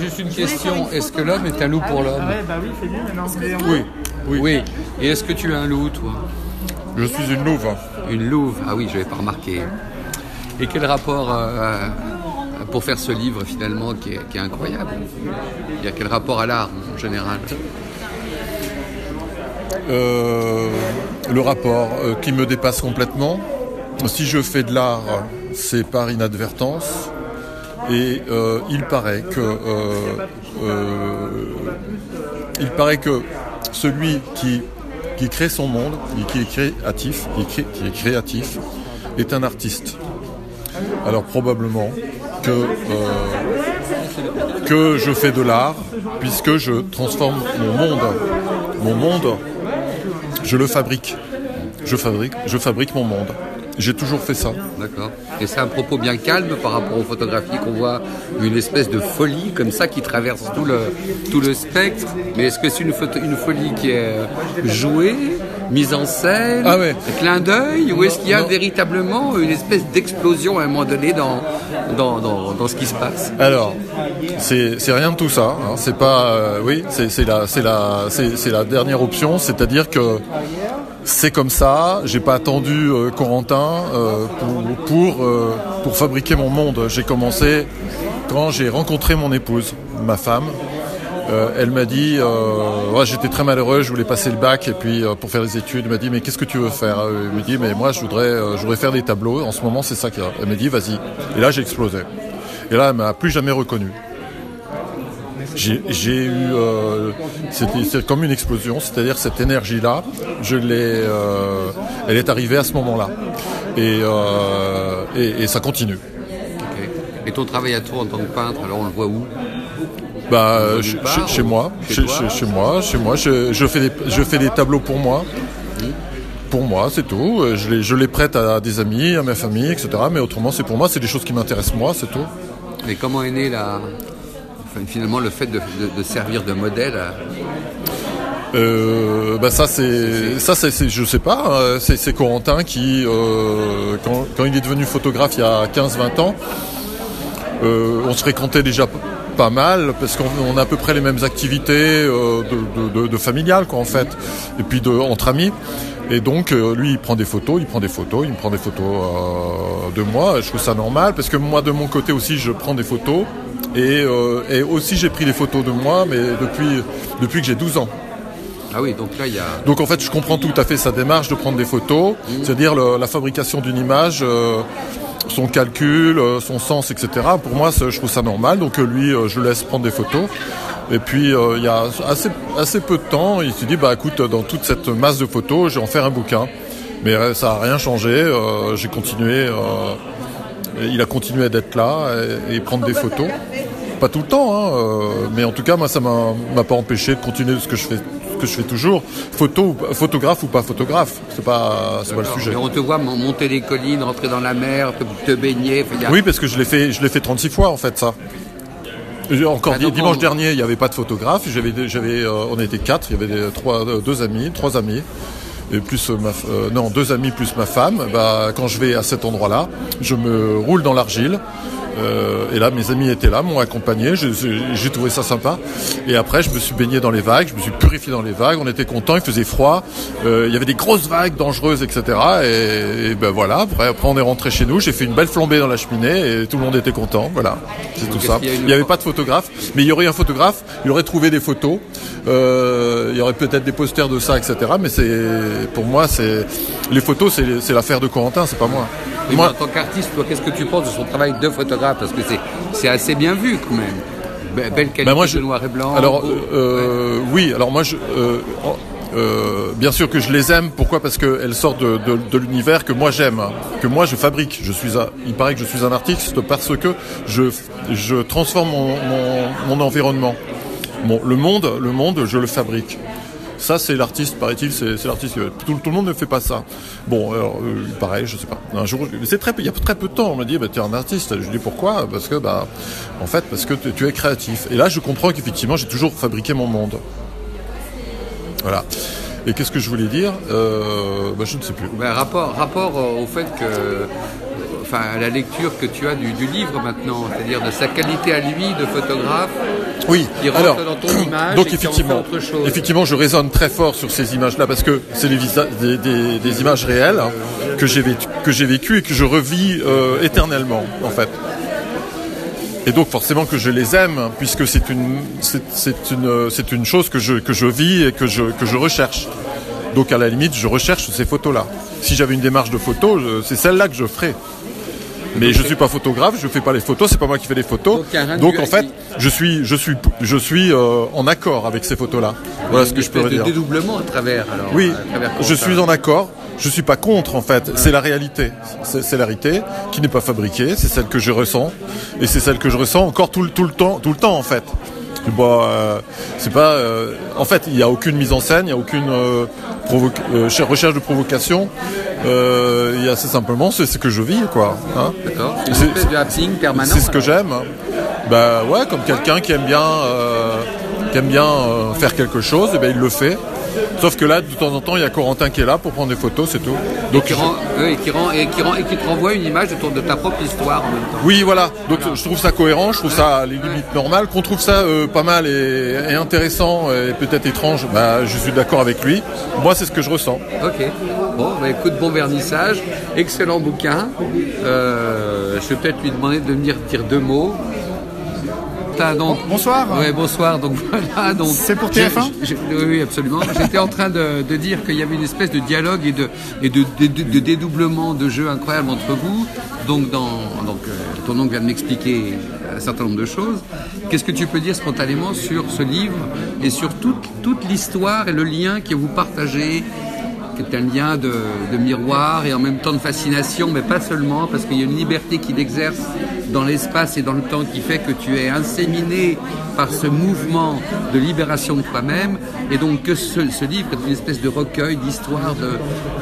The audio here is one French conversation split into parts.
Juste une question, est-ce que l'homme est un loup pour l'homme Ah bah oui, c'est maintenant. Oui, oui. Oui. Et est-ce que tu es un loup, toi Je suis une louve. Une louve Ah oui, je n'avais pas remarqué. Et quel rapport, euh, pour faire ce livre finalement qui est, qui est incroyable Il y a quel rapport à l'art en général Euh, le rapport euh, qui me dépasse complètement. Si je fais de l'art, c'est par inadvertance. Et euh, il paraît que euh, euh, il paraît que celui qui, crée son monde, et qui est créatif, qui est, créatif, est un artiste. Alors probablement que que je fais de l'art puisque je transforme mon monde. Mon monde, je le fabrique. Je fabrique, je fabrique mon monde. J'ai toujours fait ça. D'accord. Et c'est un propos bien calme par rapport aux photographies qu'on voit une espèce de folie comme ça qui traverse tout le, tout le spectre. Mais est-ce que c'est une, folie qui est euh, jouée, mise en scène, Ah ouais. un clin d'œil, ou est-ce qu'il y a Non. véritablement une espèce d'explosion à un moment donné dans, dans, dans, dans ce qui se passe? Alors, c'est rien de tout ça. hein. C'est pas, euh, oui, c'est la, la, la dernière option. C'est-à-dire que c'est comme ça. J'ai pas attendu euh, Corentin euh, euh, pour fabriquer mon monde. J'ai commencé quand j'ai rencontré mon épouse, ma femme. Elle m'a dit, ouais, j'étais très malheureux, je voulais passer le bac et puis pour faire les études, elle m'a dit mais qu'est-ce que tu veux faire? Elle me dit mais moi je voudrais, je voudrais faire des tableaux. En ce moment c'est ça qu'il y a. Elle m'a dit vas-y. Et là j'ai explosé. Et là elle m'a plus jamais reconnu. J'ai eu, euh, c'était comme une explosion, c'est-à-dire cette énergie-là, je l'ai, euh, elle est arrivée à ce moment-là, et, euh, et, et ça continue. Et ton travail à toi en tant que peintre, alors on le voit où? Bah, Nulle chez, part, chez- chez ou- moi, chez moi, chez moi, je, je fais des, je fais des tableaux pour moi. Pour moi, c'est tout. Euh, Je les, je les prête à des amis, à ma famille, etc. Mais autrement, c'est pour moi, c'est des choses qui m'intéressent moi, c'est tout. Mais comment est né la... finalement le fait de, servir de modèle à- Euh, bah ça c'est ça c'est je sais pas euh, c'est Corentin qui euh, quand, il est devenu photographe il y a 15-20 ans euh, on se fréquentait déjà pas mal parce qu'on on a à peu près les mêmes activités de, de familiales quoi en fait. Et puis de entre amis et donc euh, lui il prend des photos il prend des photos il me prend des photos euh, de moi je trouve ça normal parce que moi de mon côté aussi je prends des photos et, euh, et aussi j'ai pris des photos de moi mais depuis depuis que j'ai 12 ans Ah oui, donc là il y a... donc en fait, je comprends tout à fait sa démarche de prendre des photos, c'est-à-dire le- la fabrication d'une image, euh, son calcul, son sens, etc. Pour moi, je trouve ça normal. Donc lui, je laisse prendre des photos. Et puis euh, il y a assez, assez peu de temps, il s'est dit bah écoute, dans toute cette masse de photos, je vais en faire un bouquin. Mais euh, ça a rien changé. euh, J'ai continué. euh, il a continué d'être là et, et prendre des photos. Pas tout le temps, hein, euh, mais en tout cas, moi, ça m'a m'a pas empêché de continuer ce que je fais, ce que je fais toujours. Photo, photographe ou pas photographe, c'est pas, c'est pas le sujet. Et on te voit mon- monter les collines, rentrer dans la mer, te, te baigner. a- Oui, parce que je l'ai fait, je l'ai fait 36 fois en fait ça. Et Encore Ah, donc dimanche on- dernier, il n'y avait pas de photographe. J'avais, euh, on était quatre. Il y avait des- trois, euh, deux amis, trois amis, et plus euh, ma, euh, non, deux amis plus ma femme. Bah, quand je vais à cet endroit-là, je me roule dans l'argile. Euh, et là, mes amis étaient là, m'ont accompagné. J'ai trouvé ça sympa. Et après, je me suis baigné dans les vagues. Je me suis purifié dans les vagues. On était contents. Il faisait froid. Euh, il y avait des grosses vagues dangereuses, etc. Et, et ben voilà. Après, après, on est rentré chez nous. J'ai fait une belle flambée dans la cheminée et tout le monde était content. Voilà, c'est tout ça. Il n'y avait pas de photographe, mais il y aurait un photographe. Il aurait trouvé des photos. Euh, il y aurait peut-être des posters de ça, etc. Mais c'est pour moi, c'est les photos, c'est c'est l'affaire de Corentin, c'est pas moi. Et Moi, en tant qu'artiste, toi, qu'est-ce que tu penses de son travail de photographe? Parce que c'est, c'est assez bien vu quand même. Be- belle qualité Ben moi, je- de noir et blanc. Alors beau. euh, oui, alors moi je euh, euh, bien sûr que je les aime. Pourquoi? Parce qu'elles sortent de, de, de l'univers que moi j'aime, hein, que moi je fabrique. Je suis, un, il paraît que je suis un artiste parce que je je transforme mon, mon, mon environnement. Bon, le monde, le monde, je le fabrique. Ça, c'est l'artiste, paraît-il, c'est l'artiste. Tout, tout le monde ne fait pas ça. Bon, alors, euh, pareil, je sais pas. Un jour, c'est très, il y a très peu de temps, on m'a dit, bah, tu es un artiste. Je dis pourquoi? Parce que, bah, en fait, parce que tu es créatif. Et là, je comprends qu'effectivement, j'ai toujours fabriqué mon monde. Voilà. Et qu'est-ce que je voulais dire? Euh, bah, Je ne sais plus. Ben, rapport, euh, au fait que, enfin, à la lecture que tu as du livre maintenant, c'est-à-dire de sa qualité à lui de photographe Oui, qui alors, dans ton image donc et effectivement, font autre chose. effectivement, je résonne très fort sur ces images-là parce que c'est des, visa- des, des- des images réelles hein, que j'ai vécu, que j'ai vécues et que je revis euh, éternellement, en fait. Et donc forcément que je les aime hein, puisque c'est une, c'est, une, euh, c'est une chose que je, que je vis et que je, que je recherche. Donc à la limite, je recherche ces photos-là. Si j'avais une démarche de photos, je- c'est celle-là que je ferais. Mais je suis pas photographe, je fais pas les photos, c'est pas moi qui fais les photos. Donc, en fait, je suis, je suis, je suis euh, en accord avec ces photos-là. Voilà ce que je peux de dire. dédoublement à travers. Alors, Oui, à travers je suis en accord. Je suis pas contre en fait. C'est la réalité. C'est la réalité qui n'est pas fabriquée. C'est celle que je ressens et c'est celle que je ressens encore tout le tout le temps, tout le temps en fait. Bon, euh, c'est pas. euh, en fait, il n'y a aucune mise en scène, il n'y a aucune euh, euh, recherche de provocation. Euh, Il y a c'est simplement c'est ce que je vis quoi. hein. D'accord. C'est permanent. C'est ce que j'aime. Bah ouais, comme quelqu'un qui aime bien, euh, qui aime bien euh, faire quelque chose, et ben il le fait. Sauf que là, de temps en temps, il y a Corentin qui est là pour prendre des photos, c'est tout. Donc Qui rend, qui rend, et, qui rend, et qui te renvoie une image de, ton- de ta propre histoire en même temps. oui, voilà. Donc je trouve ça cohérent, je trouve ça à les limites normales. Qu'on trouve ça euh, pas mal et, et intéressant et peut-être étrange, bah je suis d'accord avec lui. Moi, c'est ce que je ressens. Ok. Bon, bah, écoute, bon vernissage. Excellent bouquin. Euh, je vais peut-être lui demander de venir dire deux mots. Donc... Bonsoir. Ouais, bonsoir. Donc voilà. Donc, C'est pour j'ai- TF1? j'ai- Oui, oui, absolument. J'étais en train de, de dire qu'il y avait une espèce de dialogue et de, et de, de- de- de dédoublement de jeu incroyable entre vous. Donc, dans, donc euh, ton oncle vient de m'expliquer un certain nombre de choses. Qu'est-ce que tu peux dire spontanément sur ce livre et sur toute, toute l'histoire et le lien que vous partagez est un lien de, de miroir et en même temps de fascination, mais pas seulement, parce qu'il y a une liberté qui l'exerce dans l'espace et dans le temps qui fait que tu es inséminé par ce mouvement de libération de toi-même, et donc que ce, ce livre est une espèce de recueil d'histoires, de,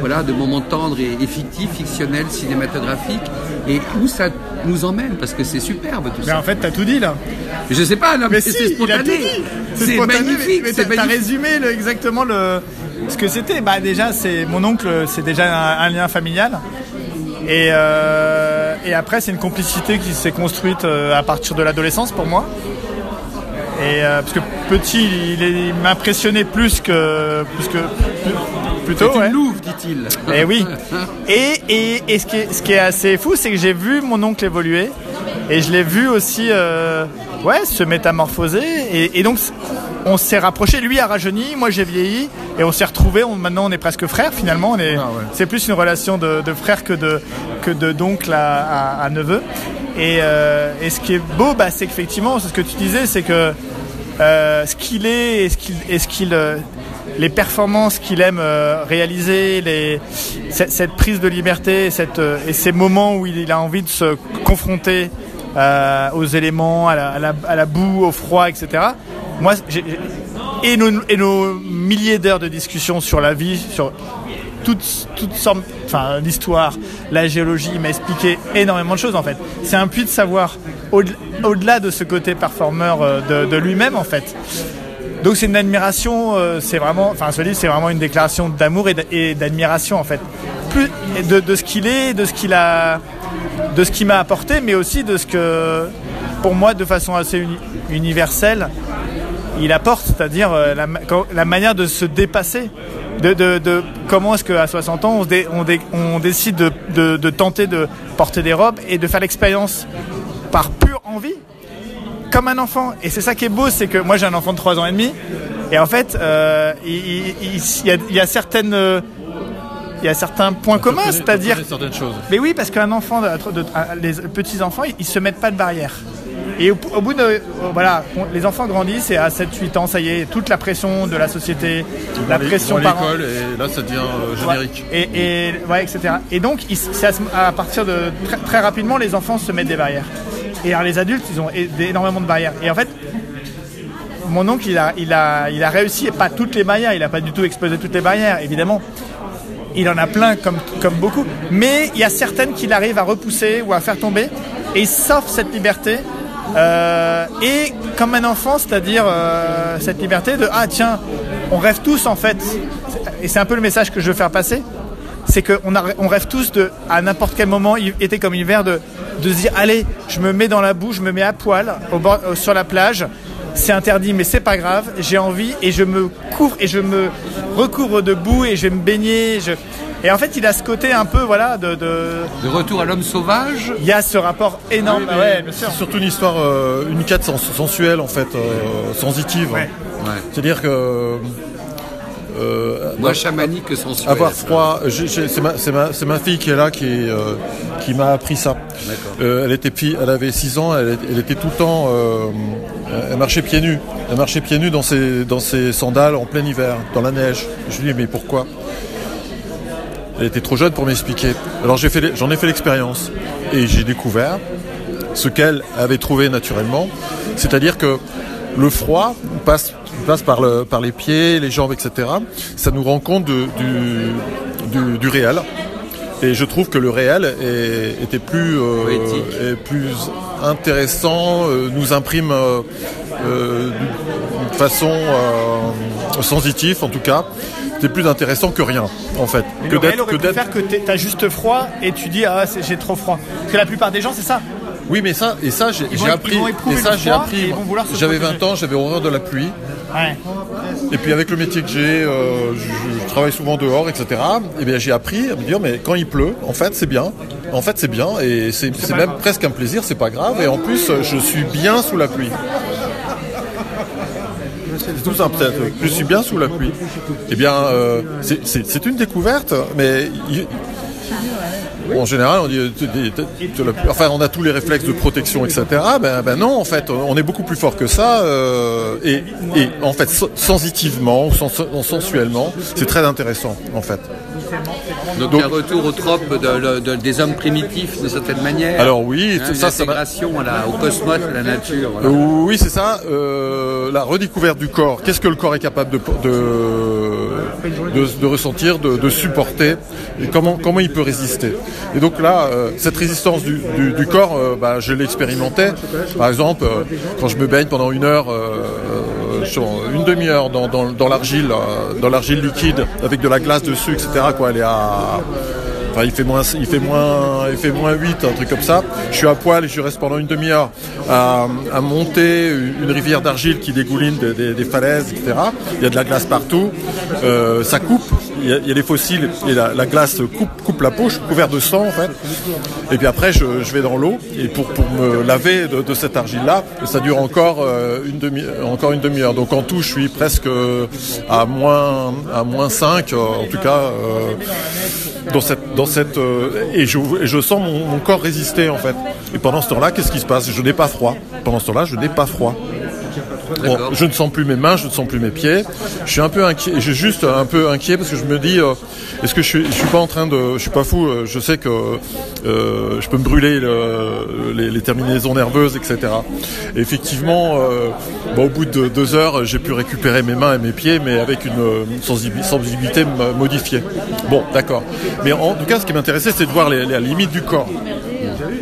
voilà, de moments tendres et, et fictifs, fictionnels, cinématographiques, et où ça nous emmène, parce que c'est superbe tout Mais ça. en fait, t'as tout dit là. Je sais pas, non, mais, Mais c'est si, spontané. C'est spontané, mais- magnifique, mais c'est t'as- résumé le- exactement le, ce que c'était. Bah déjà, c'est mon oncle, c'est déjà un, un lien familial. Et, euh, et après, c'est une complicité qui s'est construite euh, à partir de l'adolescence pour moi. Et euh, parce que petit, il, il m'impressionnait plus que plus que plus- plutôt. C'est ouais. louve, dit-il. Et oui. Et, et, et ce, qui est, ce qui est assez fou, c'est que j'ai vu mon oncle évoluer. Et je l'ai vu aussi euh, ouais, se métamorphoser. Et, et donc, on s'est rapproché. Lui a rajeuni, moi j'ai vieilli. Et on s'est retrouvés. On- maintenant, on est presque frères finalement. On est, Ah ouais. C'est plus une relation de, de frère que de, que de d'oncle à, à- à neveu. Et, euh, et ce qui est beau, bah, c'est qu'effectivement, c'est ce que tu disais, c'est que euh, ce qu'il est et ce qu'il, et ce qu'il, euh, les performances qu'il aime euh, réaliser, les, cette, cette prise de liberté, cette, euh, et ces moments où il, il a envie de se confronter euh, aux éléments, à la, à, la, à la boue, au froid, etc. Moi, et, nos, milliers d'heures de discussion sur la vie, sur toutes, toutes sortes, enfin l'histoire, la géologie, m'a expliqué énormément de choses en fait. C'est un puits de savoir au- au-delà de ce côté performeur euh, de, lui-même en fait. Donc c'est une admiration, euh, c'est vraiment, enfin ce livre c'est vraiment une déclaration d'amour et d'admiration en fait, plus de, ce qu'il est, de ce qu'il a, de ce qu'il m'a apporté, mais aussi de ce que, pour moi, de façon assez uni- universelle, il apporte, c'est-à-dire euh, la, manière de se dépasser. De, de- de comment est-ce qu'à 60 ans on, se dé- on dé- on décide de, tenter de porter des robes et de faire l'expérience par pure envie comme un enfant. Et c'est ça qui est beau, c'est que moi j'ai un enfant de 3 ans et demi, et en fait, euh, il, il- il- il y, a, il y a certaines, euh, il y a certains points communs, c'est-à-dire, certaines choses. mais oui, parce qu'un enfant, de, de- un- les petits enfants, ils, ils se mettent pas de barrière. Et au, au bout de, euh, voilà, on- les enfants grandissent et à 7-8 ans, ça y est, toute la pression de la société, la pression à par l'école et là ça devient euh, générique. Ouais, et, et, ouais, etc. Et donc, à, partir de très, très rapidement, les enfants se mettent des barrières. Et alors, les adultes, ils ont énormément de barrières. Et en fait, mon oncle, il a, il a, il a réussi, et pas toutes les barrières, il n'a pas du tout explosé toutes les barrières, évidemment. Il en a plein, comme, comme beaucoup. Mais il y a certaines qu'il arrive à repousser ou à faire tomber. Et il s'offre cette liberté. Euh, et comme un enfant, c'est-à-dire euh, cette liberté de Ah, tiens, on rêve tous en fait. Et c'est un peu le message que je veux faire passer. C'est qu'on rêve tous de, à n'importe quel moment, il était comme hiver, de, de se dire Allez, je me mets dans la boue, je me mets à poil euh, sur la plage c'est interdit, mais c'est pas grave. J'ai envie et je me couvre et je me recouvre de boue et je vais me baigner. Je... Et en fait, il a ce côté un peu, voilà, de. De, de retour à l'homme sauvage Il y a ce rapport énorme. Oui, ouais, c'est surtout une histoire, euh, une quête sensuelle, en fait, euh, sensitive. Ouais. C'est-à-dire que. Euh, Moi, chamanique que sensuel. Avoir froid, c'est ma, ma, ma, fille qui est là qui, euh, qui m'a appris ça. Euh, elle, était, elle avait 6 ans, elle, elle, était tout le temps. Elle marchait pieds nus. Elle marchait pieds nus dans ses, dans ses sandales en plein hiver, dans la neige. Je lui dis, mais pourquoi? Elle était trop jeune pour m'expliquer. Alors j'en ai fait l'expérience et j'ai découvert ce qu'elle avait trouvé naturellement. C'est-à-dire que le froid passe passe par, le, par les pieds, les jambes, etc. Ça nous rend compte du, du, réel. Et je trouve que le réel était plus, euh, plus intéressant, euh, nous imprime euh, de façon sensitive en tout cas. C'est plus intéressant que rien en fait. que d'être que d'être que tu as juste froid et tu dis ah j'ai trop froid. Parce que la plupart des gens c'est ça. Oui, mais ça, et ça, j'ai appris. Et ça, j'ai appris. J'avais 20 ans, j'avais horreur de la pluie. Et puis avec le métier que j'ai, euh, je, travaille souvent dehors, etc. Et eh bien j'ai appris à me dire, mais quand il pleut, en fait, c'est bien. En fait, c'est bien, et c'est même presque un plaisir, c'est pas grave. Et en plus, je suis bien sous la pluie. C'est tout simple, je suis bien sous la pluie. Eh bien, euh, c'est une découverte, mais en général, on dit, enfin, on a tous les réflexes de protection, etc. Ben, ben non, en fait, on est beaucoup plus fort que ça. Euh, et, en fait, sensitivement, sensuellement, c'est très intéressant, en fait. Donc, un retour au trope des hommes primitifs, de certaine manière. Alors oui, hein, ça, ça au cosmos, à la nature. oui, c'est ça. Euh, la redécouverte du corps. Qu'est-ce que le corps est capable de, de, ressentir, de, supporter, et comment, comment il peut résister. Et donc là, euh, cette résistance du, corps, euh, bah, je l'expérimentais. Par exemple, quand je me baigne pendant une heure, une demi-heure dans, dans l'argile, dans l'argile liquide, avec de la glace dessus, etc. Elle est à Enfin, il fait moins, il fait moins, il fait moins 8, un truc comme ça. Je suis à poil et je reste pendant une demi-heure à, monter une rivière d'argile qui dégouline des, falaises, etc. Il y a de la glace partout. Euh, ça coupe. Il y, a, des fossiles et la, glace coupe, la peau. Je suis couvert de sang en fait. Et puis après, je, vais dans l'eau et pour, me laver de, cette argile-là, ça dure encore euh, encore une demi-heure. Donc en tout, je suis presque à moins, à moins 5, en tout cas dans cette, dans cette euh, et, je, je sens mon, corps résister en fait. Et pendant ce temps-là, qu'est-ce qui se passe? Je n'ai pas froid. Pendant ce temps-là, je n'ai pas froid. Je ne sens plus mes mains, je ne sens plus mes pieds. Je suis un peu inquiet, je suis juste un peu inquiet parce que je me dis, euh, est-ce que je suis, je suis pas en train de, je suis pas fou. Euh, je sais que je peux me brûler les, terminaisons nerveuses, etc. effectivement, au bout de deux heures, j'ai pu récupérer mes mains et mes pieds, mais avec une sensibilité modifiée. Bon, d'accord. Mais en tout cas, ce qui m'intéressait, c'est de voir les, limites du corps.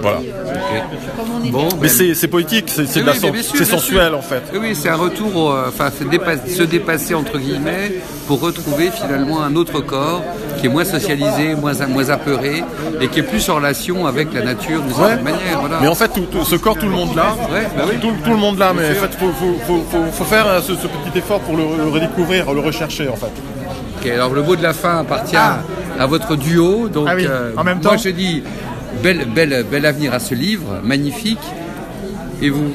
Voilà. Bon, mais c'est poétique, c'est sensuel en fait. Oui, c'est un retour, euh, enfin se, dépasser entre guillemets pour retrouver finalement un autre corps qui est moins socialisé, moins, moins apeuré et qui est plus en relation avec la nature de certaine manière. Mais en fait, ce corps, tout le monde l'a. Bah tout, le monde l'a, mais en fait, il faut, faire euh, ce, petit effort pour le, redécouvrir, le rechercher en fait. Ok, alors le mot de la fin appartient ah. à votre duo. Donc, ah euh, en même temps. Moi, je dis bel, bel, bel avenir à ce livre, magnifique. Et vous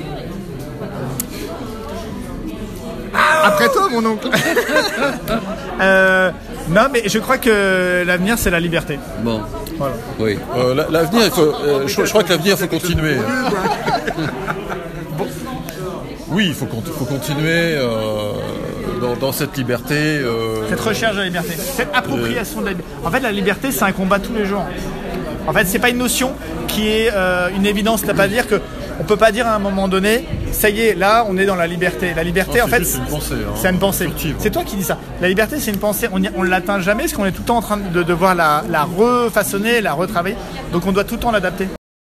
Après toi, mon oncle. Euh, non, mais je crois que l'avenir, c'est la liberté. Bon. Voilà. Oui. Euh, l'avenir, euh, je, crois que l'avenir, il faut continuer. Oui, il faut, faut continuer dans, cette liberté. Cette recherche de la liberté, cette appropriation de la liberté. En fait, la liberté, c'est un combat tous les jours. En fait, c'est pas une notion qui est une évidence. cest pas dire que on peut pas dire à un moment donné, ça y est, là, on est dans la liberté. La liberté, en fait, c'est une pensée. Hein. C'est toi qui dis ça. La liberté, c'est une pensée. On ne l'atteint jamais parce qu'on est tout le temps en train de devoir la, la refaçonner, la retravailler. Donc, on doit tout le temps l'adapter.